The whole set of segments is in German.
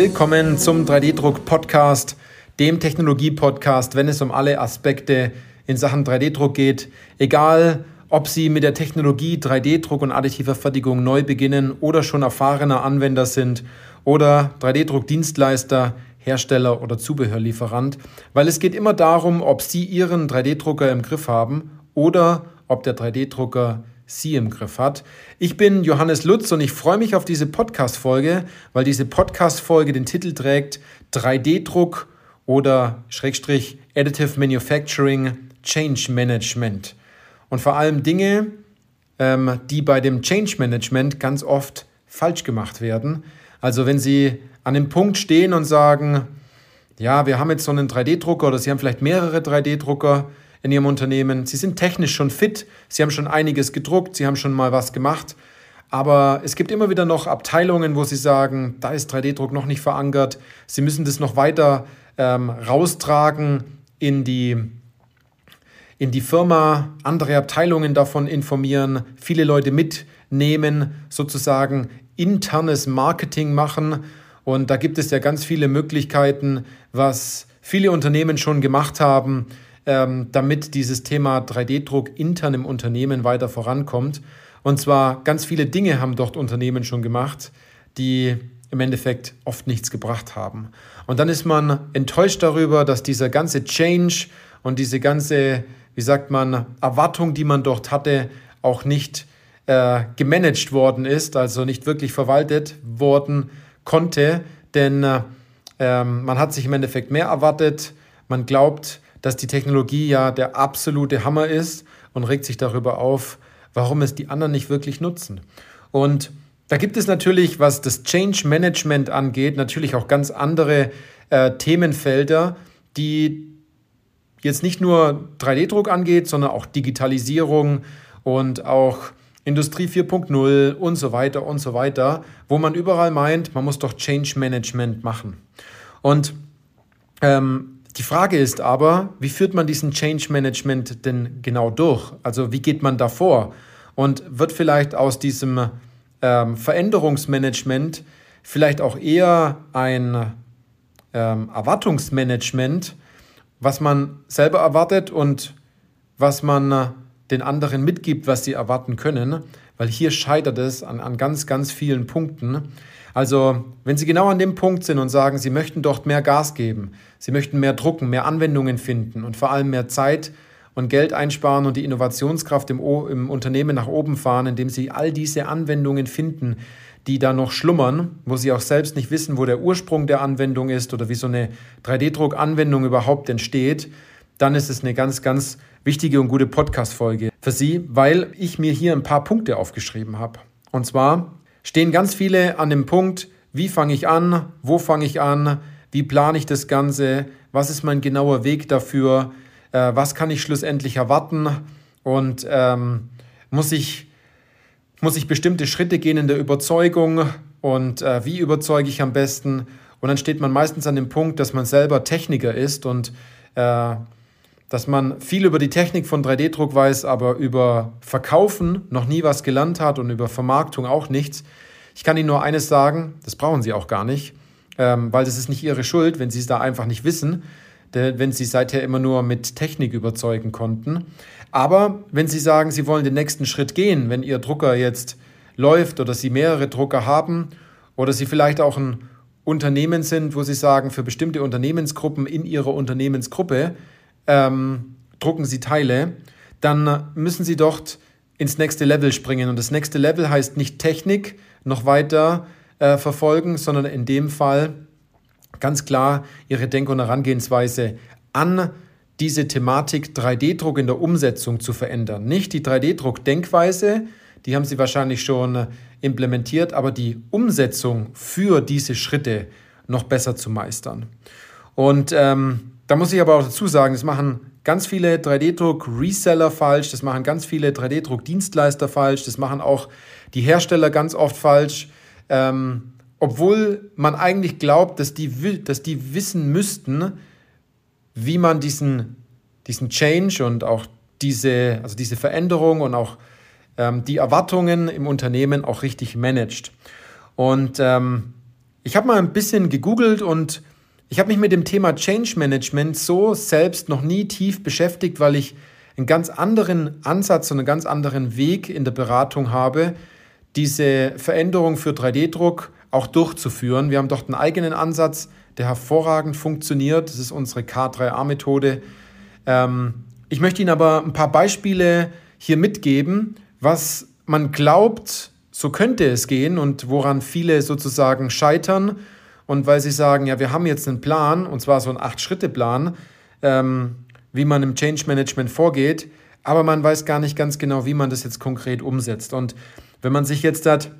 Willkommen zum 3D-Druck-Podcast, dem Technologie-Podcast, wenn es um alle Aspekte in Sachen 3D-Druck geht. Egal, ob Sie mit der Technologie 3D-Druck und additiver Fertigung neu beginnen oder schon erfahrener Anwender sind oder 3D-Druck-Dienstleister, Hersteller oder Zubehörlieferant, weil es geht immer darum, ob Sie Ihren 3D-Drucker im Griff haben oder ob der 3D-Drucker Sie im Griff hat. Ich bin Johannes Lutz und ich freue mich auf diese Podcast-Folge, weil diese Podcast-Folge den Titel trägt 3D-Druck oder Schrägstrich Additive Manufacturing Change Management. Und vor allem Dinge, ähm, die bei dem Change Management ganz oft falsch gemacht werden. Also wenn Sie an dem Punkt stehen und sagen, ja, wir haben jetzt so einen 3D-Drucker oder Sie haben vielleicht mehrere 3D-Drucker, in Ihrem Unternehmen. Sie sind technisch schon fit, Sie haben schon einiges gedruckt, Sie haben schon mal was gemacht. Aber es gibt immer wieder noch Abteilungen, wo Sie sagen, da ist 3D-Druck noch nicht verankert. Sie müssen das noch weiter ähm, raustragen in die, in die Firma, andere Abteilungen davon informieren, viele Leute mitnehmen, sozusagen internes Marketing machen. Und da gibt es ja ganz viele Möglichkeiten, was viele Unternehmen schon gemacht haben ähm, damit dieses Thema 3D-Druck intern im Unternehmen weiter vorankommt. Und zwar ganz viele Dinge haben dort Unternehmen schon gemacht, die im Endeffekt oft nichts gebracht haben. Und dann ist man enttäuscht darüber, dass dieser ganze Change und diese ganze, wie sagt man, Erwartung, die man dort hatte, auch nicht äh, gemanagt worden ist, also nicht wirklich verwaltet worden konnte, denn äh, ähm, man hat sich im Endeffekt mehr erwartet. Man glaubt, dass die Technologie ja der absolute Hammer ist und regt sich darüber auf, warum es die anderen nicht wirklich nutzen. Und da gibt es natürlich, was das Change Management angeht, natürlich auch ganz andere äh, Themenfelder, die jetzt nicht nur 3D-Druck angeht, sondern auch Digitalisierung und auch Industrie 4.0 und so weiter und so weiter, wo man überall meint, man muss doch Change Management machen. Und ähm, die Frage ist aber, wie führt man diesen Change Management denn genau durch? Also wie geht man da vor? Und wird vielleicht aus diesem ähm, Veränderungsmanagement vielleicht auch eher ein ähm, Erwartungsmanagement, was man selber erwartet und was man den anderen mitgibt, was sie erwarten können, weil hier scheitert es an, an ganz, ganz vielen Punkten. Also, wenn Sie genau an dem Punkt sind und sagen, Sie möchten dort mehr Gas geben, Sie möchten mehr drucken, mehr Anwendungen finden und vor allem mehr Zeit und Geld einsparen und die Innovationskraft im, o im Unternehmen nach oben fahren, indem Sie all diese Anwendungen finden, die da noch schlummern, wo Sie auch selbst nicht wissen, wo der Ursprung der Anwendung ist oder wie so eine 3D-Druck-Anwendung überhaupt entsteht, dann ist es eine ganz, ganz wichtige und gute Podcast-Folge für Sie, weil ich mir hier ein paar Punkte aufgeschrieben habe. Und zwar stehen ganz viele an dem Punkt, wie fange ich an, wo fange ich an, wie plane ich das Ganze, was ist mein genauer Weg dafür, äh, was kann ich schlussendlich erwarten und ähm, muss, ich, muss ich bestimmte Schritte gehen in der Überzeugung und äh, wie überzeuge ich am besten. Und dann steht man meistens an dem Punkt, dass man selber Techniker ist und äh, dass man viel über die Technik von 3D-Druck weiß, aber über Verkaufen noch nie was gelernt hat und über Vermarktung auch nichts. Ich kann Ihnen nur eines sagen, das brauchen Sie auch gar nicht, ähm, weil das ist nicht Ihre Schuld, wenn Sie es da einfach nicht wissen, wenn Sie seither immer nur mit Technik überzeugen konnten. Aber wenn Sie sagen, Sie wollen den nächsten Schritt gehen, wenn Ihr Drucker jetzt läuft oder Sie mehrere Drucker haben oder Sie vielleicht auch ein Unternehmen sind, wo Sie sagen, für bestimmte Unternehmensgruppen in Ihrer Unternehmensgruppe, ähm, drucken Sie Teile, dann müssen Sie dort ins nächste Level springen. Und das nächste Level heißt nicht Technik noch weiter äh, verfolgen, sondern in dem Fall ganz klar Ihre Denk- und Herangehensweise an diese Thematik 3D-Druck in der Umsetzung zu verändern. Nicht die 3D-Druck-Denkweise, die haben Sie wahrscheinlich schon implementiert, aber die Umsetzung für diese Schritte noch besser zu meistern. Und ähm, da muss ich aber auch dazu sagen, das machen ganz viele 3D-Druck-Reseller falsch, das machen ganz viele 3D-Druck-Dienstleister falsch, das machen auch die Hersteller ganz oft falsch. Ähm, obwohl man eigentlich glaubt, dass die, dass die wissen müssten, wie man diesen, diesen Change und auch diese, also diese Veränderung und auch ähm, die Erwartungen im Unternehmen auch richtig managt. Und ähm, Ich habe mal ein bisschen gegoogelt und ich habe mich mit dem Thema Change Management so selbst noch nie tief beschäftigt, weil ich einen ganz anderen Ansatz und einen ganz anderen Weg in der Beratung habe, diese Veränderung für 3D-Druck auch durchzuführen. Wir haben dort einen eigenen Ansatz, der hervorragend funktioniert. Das ist unsere K3A-Methode. Ähm, ich möchte Ihnen aber ein paar Beispiele hier mitgeben, was man glaubt, so könnte es gehen und woran viele sozusagen scheitern. Und weil sie sagen, ja, wir haben jetzt einen Plan, und zwar so einen Acht-Schritte-Plan, ähm, wie man im Change Management vorgeht, aber man weiß gar nicht ganz genau, wie man das jetzt konkret umsetzt. Und wenn man sich jetzt hat,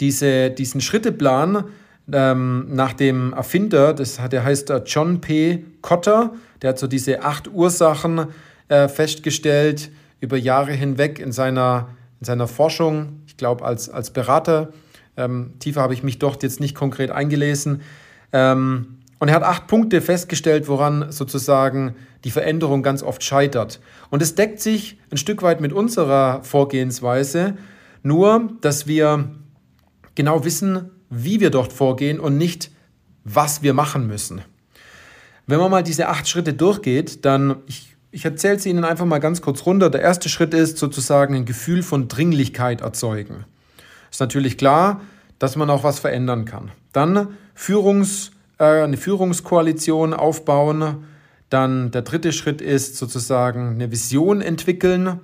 diese, diesen Schritteplan ähm, nach dem Erfinder, das der heißt äh, John P. Cotter, der hat so diese acht Ursachen äh, festgestellt über Jahre hinweg in seiner, in seiner Forschung, ich glaube als, als Berater. Ähm, tiefer habe ich mich dort jetzt nicht konkret eingelesen. Ähm, und er hat acht Punkte festgestellt, woran sozusagen die Veränderung ganz oft scheitert. Und es deckt sich ein Stück weit mit unserer Vorgehensweise, nur dass wir genau wissen, wie wir dort vorgehen und nicht, was wir machen müssen. Wenn man mal diese acht Schritte durchgeht, dann, ich, ich erzähle sie Ihnen einfach mal ganz kurz runter. Der erste Schritt ist sozusagen ein Gefühl von Dringlichkeit erzeugen. Ist natürlich klar, dass man auch was verändern kann. Dann Führungs, äh, eine Führungskoalition aufbauen. Dann der dritte Schritt ist sozusagen eine Vision entwickeln.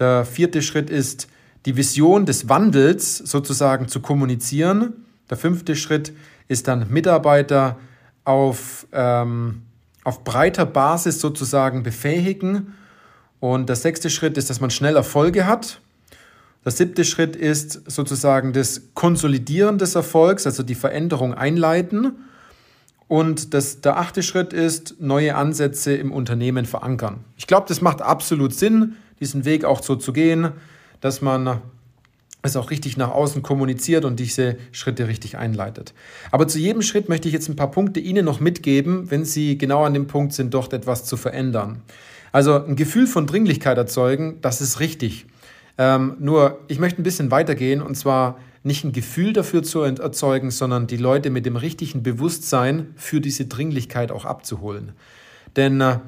Der vierte Schritt ist die Vision des Wandels sozusagen zu kommunizieren. Der fünfte Schritt ist dann Mitarbeiter auf, ähm, auf breiter Basis sozusagen befähigen. Und der sechste Schritt ist, dass man schnell Erfolge hat. Der siebte Schritt ist sozusagen das Konsolidieren des Erfolgs, also die Veränderung einleiten. Und das, der achte Schritt ist, neue Ansätze im Unternehmen verankern. Ich glaube, das macht absolut Sinn, diesen Weg auch so zu gehen dass man es auch richtig nach außen kommuniziert und diese Schritte richtig einleitet. Aber zu jedem Schritt möchte ich jetzt ein paar Punkte Ihnen noch mitgeben, wenn Sie genau an dem Punkt sind, dort etwas zu verändern. Also ein Gefühl von Dringlichkeit erzeugen, das ist richtig. Ähm, nur ich möchte ein bisschen weitergehen und zwar nicht ein Gefühl dafür zu erzeugen, sondern die Leute mit dem richtigen Bewusstsein für diese Dringlichkeit auch abzuholen. Denn äh,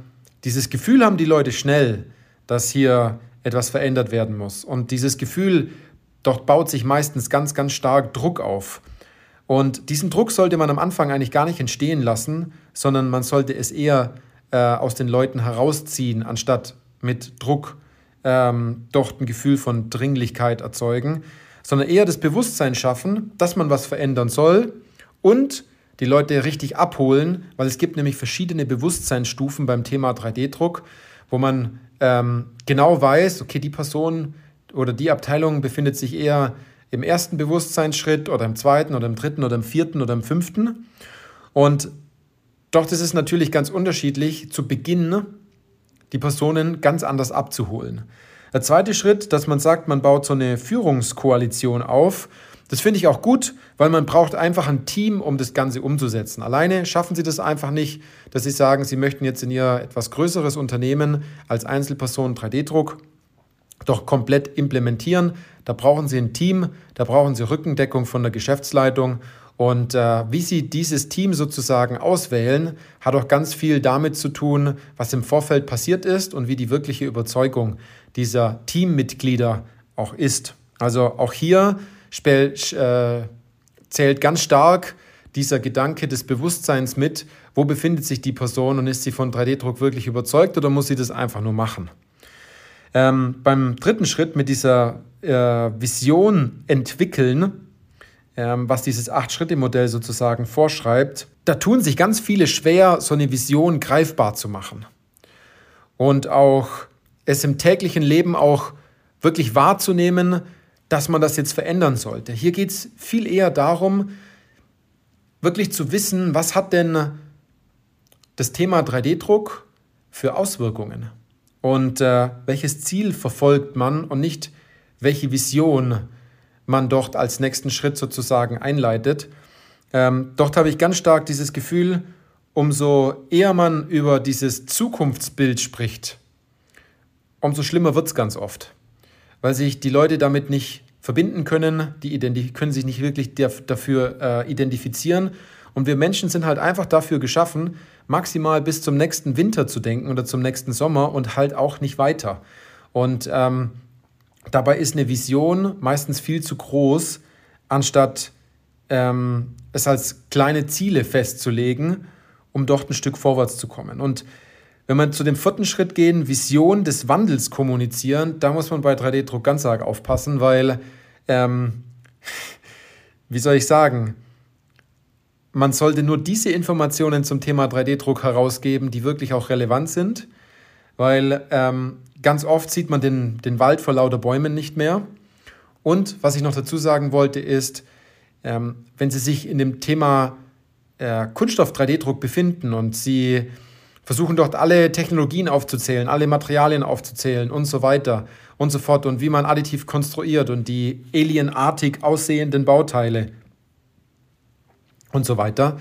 dieses Gefühl haben die Leute schnell, dass hier etwas verändert werden muss. Und dieses Gefühl, dort baut sich meistens ganz, ganz stark Druck auf. Und diesen Druck sollte man am Anfang eigentlich gar nicht entstehen lassen, sondern man sollte es eher äh, aus den Leuten herausziehen, anstatt mit Druck ähm, dort ein Gefühl von Dringlichkeit erzeugen, sondern eher das Bewusstsein schaffen, dass man was verändern soll und die Leute richtig abholen, weil es gibt nämlich verschiedene Bewusstseinsstufen beim Thema 3D-Druck, wo man ähm, genau weiß, okay, die Person oder die Abteilung befindet sich eher im ersten Bewusstseinsschritt oder im zweiten oder im dritten oder im vierten oder im fünften. Und doch das ist natürlich ganz unterschiedlich, zu Beginn die Personen ganz anders abzuholen. Der zweite Schritt, dass man sagt, man baut so eine Führungskoalition auf das finde ich auch gut, weil man braucht einfach ein Team, um das Ganze umzusetzen. Alleine schaffen Sie das einfach nicht, dass Sie sagen, Sie möchten jetzt in Ihr etwas größeres Unternehmen als Einzelperson 3D-Druck doch komplett implementieren. Da brauchen Sie ein Team, da brauchen Sie Rückendeckung von der Geschäftsleitung. Und äh, wie Sie dieses Team sozusagen auswählen, hat auch ganz viel damit zu tun, was im Vorfeld passiert ist und wie die wirkliche Überzeugung dieser Teammitglieder auch ist. Also auch hier äh, zählt ganz stark dieser Gedanke des Bewusstseins mit, wo befindet sich die Person und ist sie von 3D-Druck wirklich überzeugt oder muss sie das einfach nur machen. Ähm, beim dritten Schritt mit dieser äh, Vision entwickeln, was dieses Acht-Schritte-Modell sozusagen vorschreibt, da tun sich ganz viele schwer, so eine Vision greifbar zu machen. Und auch es im täglichen Leben auch wirklich wahrzunehmen, dass man das jetzt verändern sollte. Hier geht es viel eher darum, wirklich zu wissen, was hat denn das Thema 3D-Druck für Auswirkungen und äh, welches Ziel verfolgt man und nicht welche Vision man dort als nächsten Schritt sozusagen einleitet. Ähm, dort habe ich ganz stark dieses Gefühl, umso eher man über dieses Zukunftsbild spricht, umso schlimmer wird es ganz oft weil sich die Leute damit nicht verbinden können, die können sich nicht wirklich dafür äh, identifizieren. Und wir Menschen sind halt einfach dafür geschaffen, maximal bis zum nächsten Winter zu denken oder zum nächsten Sommer und halt auch nicht weiter. Und ähm, dabei ist eine Vision meistens viel zu groß, anstatt ähm, es als kleine Ziele festzulegen, um dort ein Stück vorwärts zu kommen. Und wenn wir zu dem vierten Schritt gehen, Vision des Wandels kommunizieren, da muss man bei 3D-Druck ganz arg aufpassen, weil, ähm, wie soll ich sagen, man sollte nur diese Informationen zum Thema 3D-Druck herausgeben, die wirklich auch relevant sind, weil ähm, ganz oft sieht man den, den Wald vor lauter Bäumen nicht mehr. Und was ich noch dazu sagen wollte, ist, ähm, wenn Sie sich in dem Thema äh, Kunststoff 3D-Druck befinden und Sie versuchen dort alle Technologien aufzuzählen, alle Materialien aufzuzählen und so weiter und so fort und wie man additiv konstruiert und die alienartig aussehenden Bauteile und so weiter,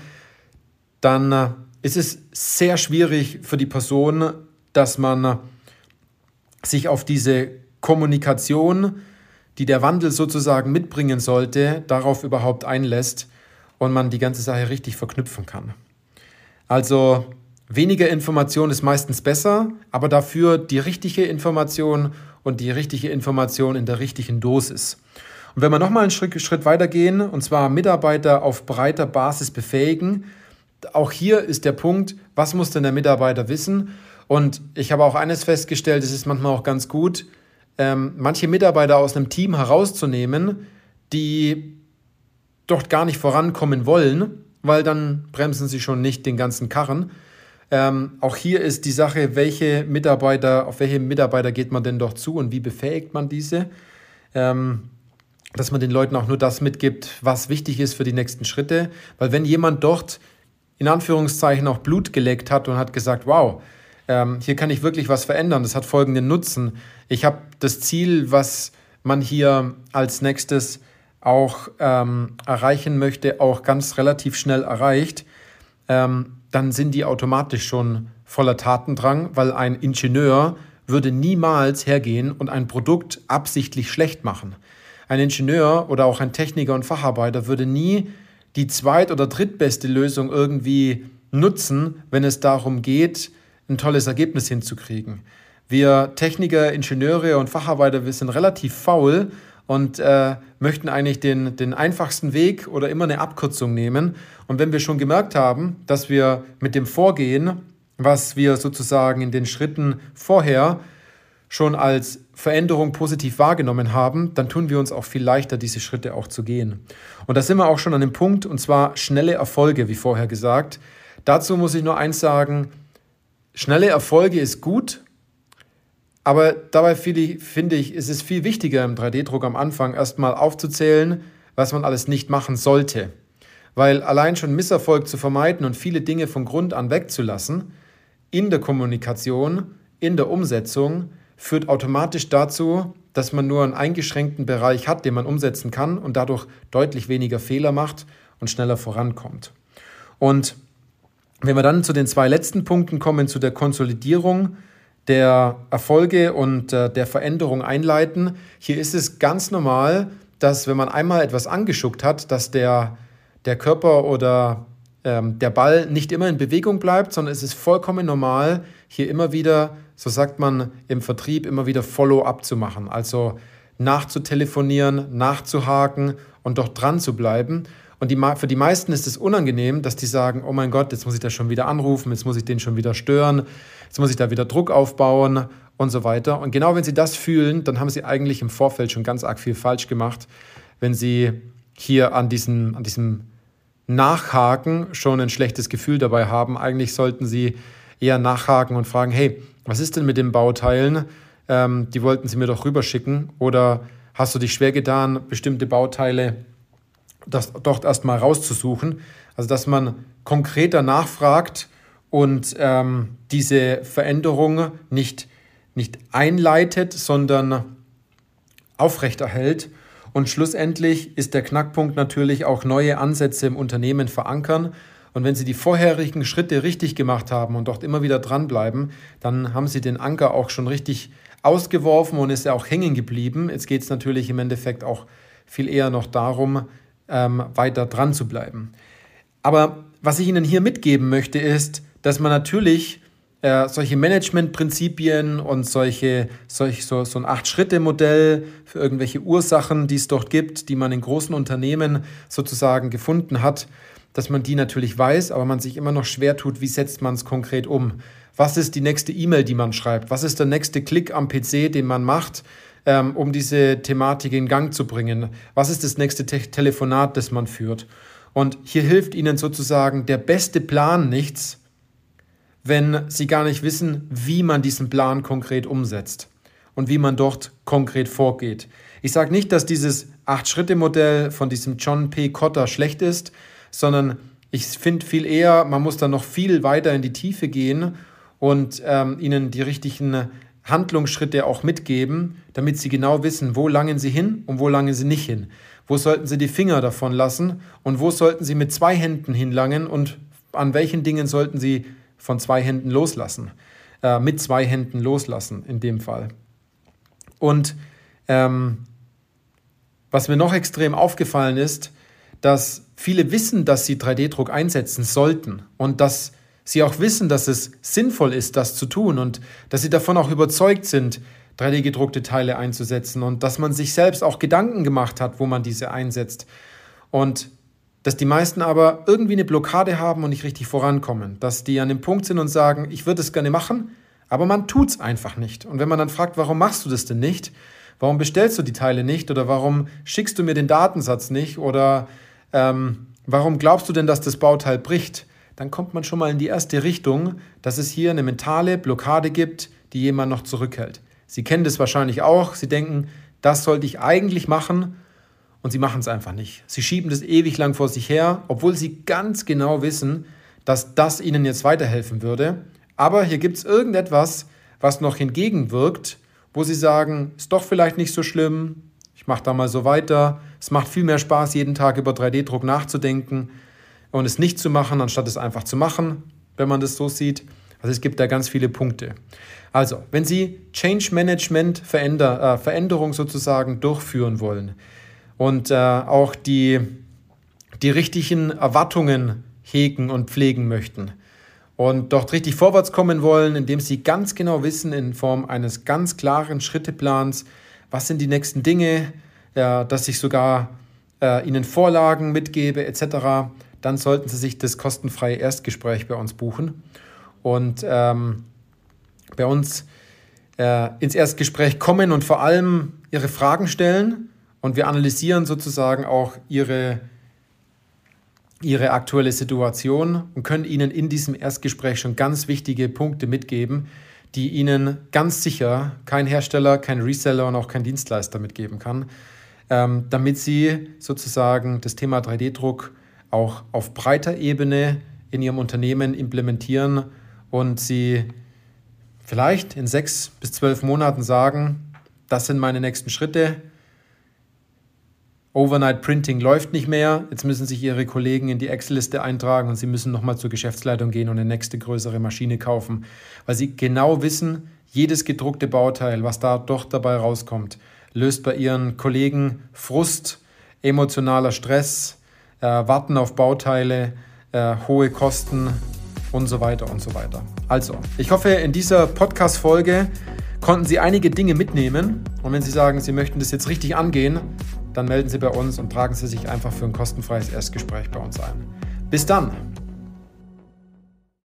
dann äh, ist es sehr schwierig für die Person, dass man sich auf diese Kommunikation, die der Wandel sozusagen mitbringen sollte, darauf überhaupt einlässt und man die ganze Sache richtig verknüpfen kann. Also Weniger Information ist meistens besser, aber dafür die richtige Information und die richtige Information in der richtigen Dosis. Und wenn wir nochmal einen Schritt, Schritt weitergehen, und zwar Mitarbeiter auf breiter Basis befähigen, auch hier ist der Punkt, was muss denn der Mitarbeiter wissen? Und ich habe auch eines festgestellt, es ist manchmal auch ganz gut, ähm, manche Mitarbeiter aus einem Team herauszunehmen, die dort gar nicht vorankommen wollen, weil dann bremsen sie schon nicht den ganzen Karren, ähm, auch hier ist die Sache, welche Mitarbeiter, auf welche Mitarbeiter geht man denn doch zu und wie befähigt man diese? Ähm, dass man den Leuten auch nur das mitgibt, was wichtig ist für die nächsten Schritte. Weil wenn jemand dort in Anführungszeichen auch Blut geleckt hat und hat gesagt, wow, ähm, hier kann ich wirklich was verändern, das hat folgenden Nutzen. Ich habe das Ziel, was man hier als nächstes auch ähm, erreichen möchte, auch ganz relativ schnell erreicht. Ähm, dann sind die automatisch schon voller Tatendrang, weil ein Ingenieur würde niemals hergehen und ein Produkt absichtlich schlecht machen. Ein Ingenieur oder auch ein Techniker und Facharbeiter würde nie die zweit- oder drittbeste Lösung irgendwie nutzen, wenn es darum geht, ein tolles Ergebnis hinzukriegen. Wir Techniker, Ingenieure und Facharbeiter, wir sind relativ faul und äh, möchten eigentlich den, den einfachsten Weg oder immer eine Abkürzung nehmen. Und wenn wir schon gemerkt haben, dass wir mit dem Vorgehen, was wir sozusagen in den Schritten vorher schon als Veränderung positiv wahrgenommen haben, dann tun wir uns auch viel leichter, diese Schritte auch zu gehen. Und da sind wir auch schon an dem Punkt, und zwar schnelle Erfolge, wie vorher gesagt. Dazu muss ich nur eins sagen, schnelle Erfolge ist gut, aber dabei finde ich, ist es viel wichtiger im 3D-Druck am Anfang erstmal aufzuzählen, was man alles nicht machen sollte. Weil allein schon Misserfolg zu vermeiden und viele Dinge von Grund an wegzulassen, in der Kommunikation, in der Umsetzung, führt automatisch dazu, dass man nur einen eingeschränkten Bereich hat, den man umsetzen kann und dadurch deutlich weniger Fehler macht und schneller vorankommt. Und wenn wir dann zu den zwei letzten Punkten kommen, zu der Konsolidierung, der Erfolge und äh, der Veränderung einleiten. Hier ist es ganz normal, dass wenn man einmal etwas angeschuckt hat, dass der, der Körper oder ähm, der Ball nicht immer in Bewegung bleibt, sondern es ist vollkommen normal, hier immer wieder, so sagt man im Vertrieb, immer wieder Follow-up zu machen. Also nachzutelefonieren, nachzuhaken und doch dran zu bleiben. Und die, für die meisten ist es unangenehm, dass die sagen, oh mein Gott, jetzt muss ich da schon wieder anrufen, jetzt muss ich den schon wieder stören, jetzt muss ich da wieder Druck aufbauen und so weiter. Und genau wenn sie das fühlen, dann haben sie eigentlich im Vorfeld schon ganz arg viel falsch gemacht, wenn sie hier an diesem, an diesem Nachhaken schon ein schlechtes Gefühl dabei haben. Eigentlich sollten sie eher nachhaken und fragen, hey, was ist denn mit den Bauteilen? Ähm, die wollten sie mir doch rüberschicken. Oder hast du dich schwer getan, bestimmte Bauteile das dort erstmal rauszusuchen. Also dass man konkreter nachfragt und ähm, diese Veränderung nicht, nicht einleitet, sondern aufrechterhält. Und schlussendlich ist der Knackpunkt natürlich auch neue Ansätze im Unternehmen verankern. Und wenn Sie die vorherigen Schritte richtig gemacht haben und dort immer wieder dranbleiben, dann haben Sie den Anker auch schon richtig ausgeworfen und ist ja auch hängen geblieben. Jetzt geht es natürlich im Endeffekt auch viel eher noch darum, ähm, weiter dran zu bleiben. Aber was ich Ihnen hier mitgeben möchte, ist, dass man natürlich äh, solche Managementprinzipien und solche, solch, so, so ein Acht-Schritte-Modell für irgendwelche Ursachen, die es dort gibt, die man in großen Unternehmen sozusagen gefunden hat, dass man die natürlich weiß, aber man sich immer noch schwer tut, wie setzt man es konkret um. Was ist die nächste E-Mail, die man schreibt? Was ist der nächste Klick am PC, den man macht, ähm, um diese Thematik in Gang zu bringen? Was ist das nächste Te Telefonat, das man führt? Und hier hilft Ihnen sozusagen der beste Plan nichts, wenn Sie gar nicht wissen, wie man diesen Plan konkret umsetzt und wie man dort konkret vorgeht. Ich sage nicht, dass dieses Acht-Schritte-Modell von diesem John P. Cotter schlecht ist, sondern ich finde viel eher, man muss da noch viel weiter in die Tiefe gehen und ähm, ihnen die richtigen Handlungsschritte auch mitgeben, damit sie genau wissen, wo langen sie hin und wo langen sie nicht hin. Wo sollten sie die Finger davon lassen und wo sollten sie mit zwei Händen hinlangen und an welchen Dingen sollten sie von zwei Händen loslassen, äh, mit zwei Händen loslassen in dem Fall. Und ähm, was mir noch extrem aufgefallen ist, dass viele wissen, dass sie 3D-Druck einsetzen sollten und dass sie auch wissen, dass es sinnvoll ist, das zu tun und dass sie davon auch überzeugt sind, 3D-gedruckte Teile einzusetzen und dass man sich selbst auch Gedanken gemacht hat, wo man diese einsetzt. Und dass die meisten aber irgendwie eine Blockade haben und nicht richtig vorankommen. Dass die an dem Punkt sind und sagen, ich würde es gerne machen, aber man tut es einfach nicht. Und wenn man dann fragt, warum machst du das denn nicht? Warum bestellst du die Teile nicht? Oder warum schickst du mir den Datensatz nicht? Oder ähm, warum glaubst du denn, dass das Bauteil bricht? Dann kommt man schon mal in die erste Richtung, dass es hier eine mentale Blockade gibt, die jemand noch zurückhält. Sie kennen das wahrscheinlich auch. Sie denken, das sollte ich eigentlich machen und sie machen es einfach nicht. Sie schieben das ewig lang vor sich her, obwohl sie ganz genau wissen, dass das ihnen jetzt weiterhelfen würde. Aber hier gibt es irgendetwas, was noch hingegen wo sie sagen, ist doch vielleicht nicht so schlimm, ich mache da mal so weiter. Es macht viel mehr Spaß, jeden Tag über 3D-Druck nachzudenken und es nicht zu machen, anstatt es einfach zu machen, wenn man das so sieht. Also es gibt da ganz viele Punkte. Also, wenn Sie Change Management Veränder, äh, Veränderung sozusagen durchführen wollen, und äh, auch die, die richtigen Erwartungen hegen und pflegen möchten und dort richtig vorwärts kommen wollen, indem sie ganz genau wissen in Form eines ganz klaren Schritteplans, was sind die nächsten Dinge, äh, dass ich sogar äh, ihnen Vorlagen mitgebe etc., dann sollten sie sich das kostenfreie Erstgespräch bei uns buchen und ähm, bei uns äh, ins Erstgespräch kommen und vor allem ihre Fragen stellen und wir analysieren sozusagen auch ihre, ihre aktuelle Situation und können Ihnen in diesem Erstgespräch schon ganz wichtige Punkte mitgeben, die Ihnen ganz sicher kein Hersteller, kein Reseller und auch kein Dienstleister mitgeben kann, ähm, damit Sie sozusagen das Thema 3D-Druck auch auf breiter Ebene in Ihrem Unternehmen implementieren und Sie vielleicht in sechs bis zwölf Monaten sagen, das sind meine nächsten Schritte, Overnight Printing läuft nicht mehr. Jetzt müssen sich Ihre Kollegen in die Excel-Liste eintragen und Sie müssen nochmal zur Geschäftsleitung gehen und eine nächste größere Maschine kaufen, weil Sie genau wissen, jedes gedruckte Bauteil, was da doch dabei rauskommt, löst bei Ihren Kollegen Frust, emotionaler Stress, Warten auf Bauteile, äh, hohe Kosten und so weiter und so weiter. Also, ich hoffe, in dieser Podcast-Folge konnten Sie einige Dinge mitnehmen. Und wenn Sie sagen, Sie möchten das jetzt richtig angehen, dann melden Sie bei uns und tragen Sie sich einfach für ein kostenfreies Erstgespräch bei uns ein. Bis dann!